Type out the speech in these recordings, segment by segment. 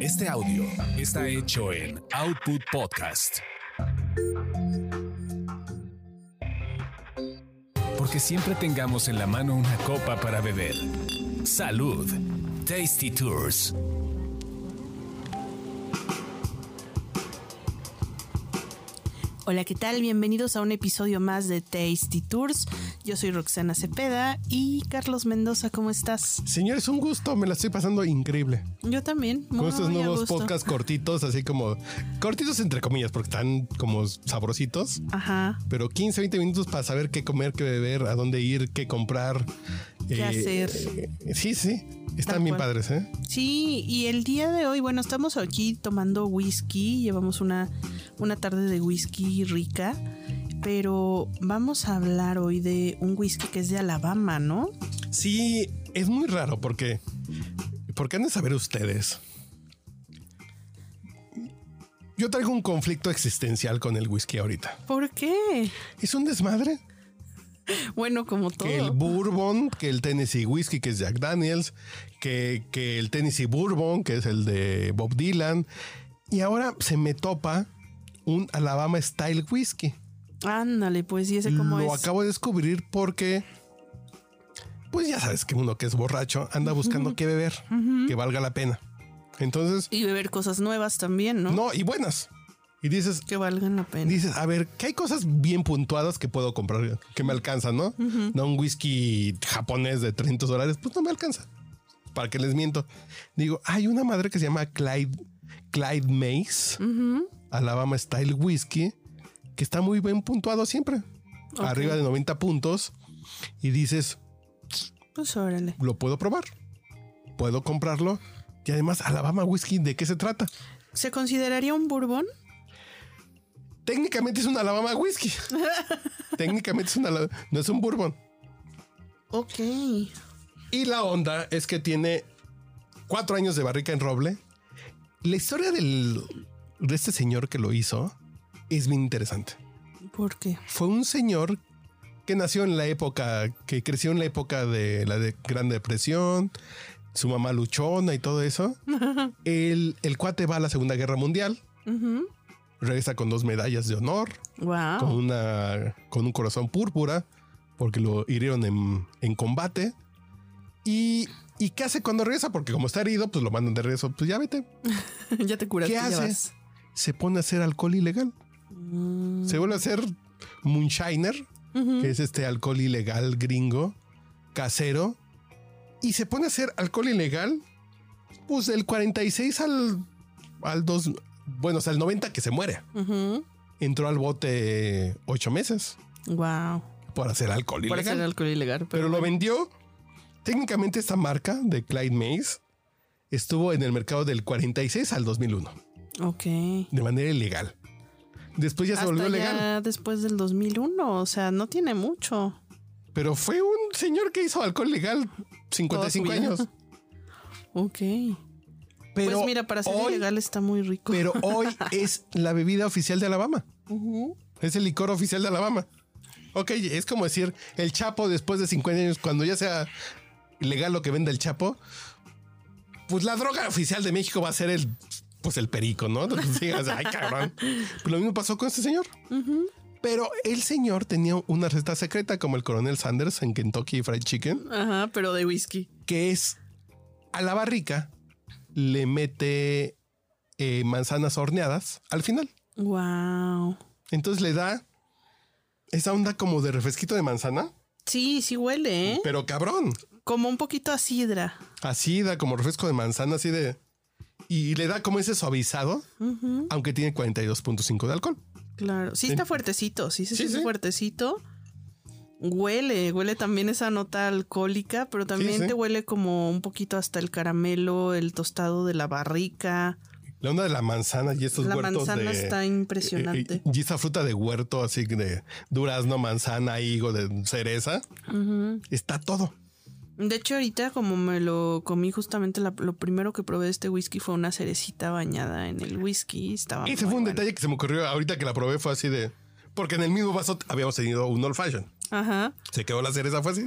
Este audio está hecho en Output Podcast. Porque siempre tengamos en la mano una copa para beber. Salud. Tasty Tours. Hola, ¿qué tal? Bienvenidos a un episodio más de Tasty Tours. Yo soy Roxana Cepeda y Carlos Mendoza, ¿cómo estás? Señores, un gusto, me la estoy pasando increíble. Yo también. Con estos muy nuevos podcasts cortitos, así como cortitos entre comillas, porque están como sabrositos, Ajá. pero 15, 20 minutos para saber qué comer, qué beber, a dónde ir, qué comprar. ¿Qué hacer? eh, sí, sí, están Tal bien cual. padres, ¿eh? Sí, y el día de hoy, bueno, estamos aquí tomando whisky, llevamos una, una tarde de whisky rica, pero vamos a hablar hoy de un whisky que es de Alabama, ¿no? Sí, es muy raro porque, porque han de saber ustedes. Yo traigo un conflicto existencial con el whisky ahorita. ¿Por qué? Es un desmadre. Bueno, como todo. que el bourbon, que el Tennessee Whiskey, que es Jack Daniels, que, que el Tennessee Bourbon, que es el de Bob Dylan. Y ahora se me topa un Alabama Style Whiskey. Ándale, pues, ¿y ese cómo Lo es? acabo de descubrir porque, pues ya sabes que uno que es borracho anda buscando qué beber, que valga la pena. Entonces, Y beber cosas nuevas también, ¿no? no, y buenas. Y dices, Que valgan la pena. dices, a ver, que hay cosas bien puntuadas que puedo comprar, que me alcanzan, ¿no? No un whisky japonés de 300 dólares, pues no me alcanza. Para que les miento. Digo, hay una madre que se llama Clyde, Clyde Mace, Alabama Style Whisky, que está muy bien puntuado siempre. Arriba de 90 puntos. Y dices, Pues órale. lo puedo probar. Puedo comprarlo. Y además, Alabama Whisky, ¿de qué se trata? ¿Se consideraría un bourbon? Técnicamente es un Alabama Whisky. Técnicamente es una, no es un bourbon. Ok. Y la onda es que tiene cuatro años de barrica en roble. La historia del, de este señor que lo hizo es bien interesante. ¿Por qué? Fue un señor que nació en la época, que creció en la época de la de Gran Depresión, su mamá luchona y todo eso. el, el cuate va a la Segunda Guerra Mundial, regresa con dos medallas de honor, con, Wow. una, con un corazón púrpura, porque lo hirieron en, en combate. Y, ¿Y qué hace cuando regresa? Porque como está herido, pues lo mandan de regreso. Pues ya vete. ya te curaste. ¿Qué ya hace? vas. Se pone a hacer alcohol ilegal. Mm, Se vuelve a hacer moonshiner, que es este alcohol ilegal gringo, casero. Y se pone a hacer alcohol ilegal, pues del 46 al, al 2, bueno, hasta el 90 que se muere. Entró al bote ocho meses Wow. por hacer alcohol Para ilegal. hacer alcohol ilegal. Pero, pero lo vendió. Técnicamente esta marca de Clyde Mays estuvo en el mercado del 46 al 2001 Ok. de manera ilegal. Después ya se volvió legal. ya después del 2001. O sea, no tiene mucho. Pero fue un señor que hizo alcohol legal 55 Toda su vida. años. Ok. Pero pues mira, para ser hoy, ilegal está muy rico. Pero hoy es la bebida oficial de Alabama. Es el licor oficial de Alabama. Ok, es como decir el Chapo después de 50 años, cuando ya sea ilegal lo que venda el Chapo, pues la droga oficial de México va a ser el, pues el perico, ¿no? Sí, o sea, ay, cabrón. Pues lo mismo pasó con este señor. Pero el señor tenía una receta secreta como el coronel Sanders en Kentucky Fried Chicken, Ajá, pero de whisky. que es a la barrica le mete eh, manzanas horneadas al final. Wow. Entonces le da esa onda como de refresquito de manzana, Sí, sí huele, ¿eh? pero cabrón. Como un poquito a sidra. Como refresco de manzana, así de. Y le da como ese suavizado, aunque tiene 42.5 de alcohol. Claro. Sí está fuertecito. Sí, se Sí, siente sí. fuertecito. Huele, huele también esa nota alcohólica, pero también sí. te huele como un poquito hasta el caramelo, el tostado de la barrica. La onda de la manzana y estos La huertos manzana de. está impresionante. eh, Y esa fruta de huerto, así de durazno, manzana, higo, de cereza. Está todo. De hecho, ahorita como me lo comí justamente la- lo primero que probé de este whisky fue una cerecita bañada en el whisky. Estaba Ese fue un bueno. detalle que se me ocurrió ahorita que la probé. Fue así de. Porque en el mismo vaso habíamos tenido un old fashion. Ajá. Se quedó la cereza, fue así.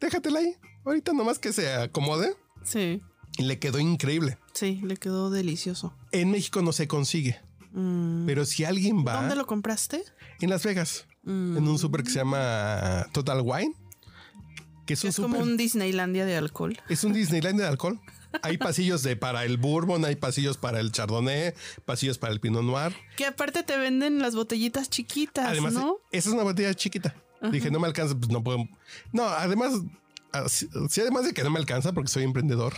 Déjatela ahí. Ahorita nomás que se acomode. Sí. Y le quedó increíble. Sí, le quedó delicioso. En México no se consigue. Pero si alguien va. ¿Dónde lo compraste? En Las Vegas. En un súper que se llama Total Wine. Que es, un Es como un Disneylandia de alcohol. Es un Disneyland de alcohol. Hay pasillos de para el bourbon, hay pasillos para el chardonnay, pasillos para el pinot noir. Que aparte te venden las botellitas chiquitas, Además, ¿no? esa es una botella chiquita. Dije, no me alcanza, pues no puedo. No, además, ah, sí, sí, además de que no me alcanza porque soy emprendedor,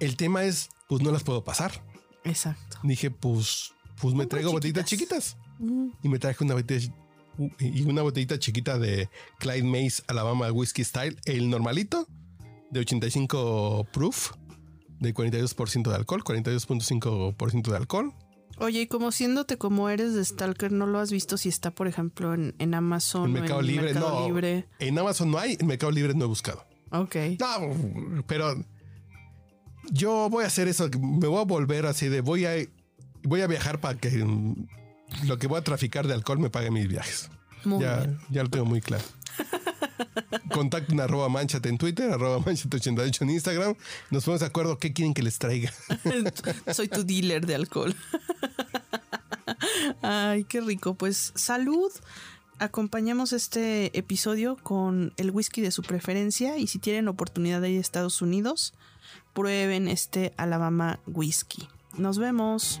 el tema es, pues no las puedo pasar. Exacto. Dije, pues, pues me traigo botellitas chiquitas. Mm. Y me traje una botella y una botellita chiquita de Clyde Mays Alabama Whiskey Style, el normalito, de 85 proof, de 42% de alcohol, 42.5% de alcohol. Oye, y como siéndote como eres de Stalker, ¿no lo has visto si está, por ejemplo, en, en Amazon En o Mercado en Libre, Mercado no. Libre? En Amazon no hay, en Mercado Libre no he buscado. Ok. No, pero yo voy a hacer eso. Me voy a volver así de voy a voy a viajar para que lo que voy a traficar de alcohol me pague mis viajes. Muy ya, bien. ya lo tengo muy claro. Contacten arroba manchate en Twitter, arroba manchate 88 en Instagram. Nos ponemos de acuerdo qué quieren que les traiga. Soy tu dealer de alcohol. Ay, qué rico. Pues salud. Acompañamos este episodio con el whisky de su preferencia y si tienen oportunidad de ir a Estados Unidos, prueben este Alabama Whisky. Nos vemos.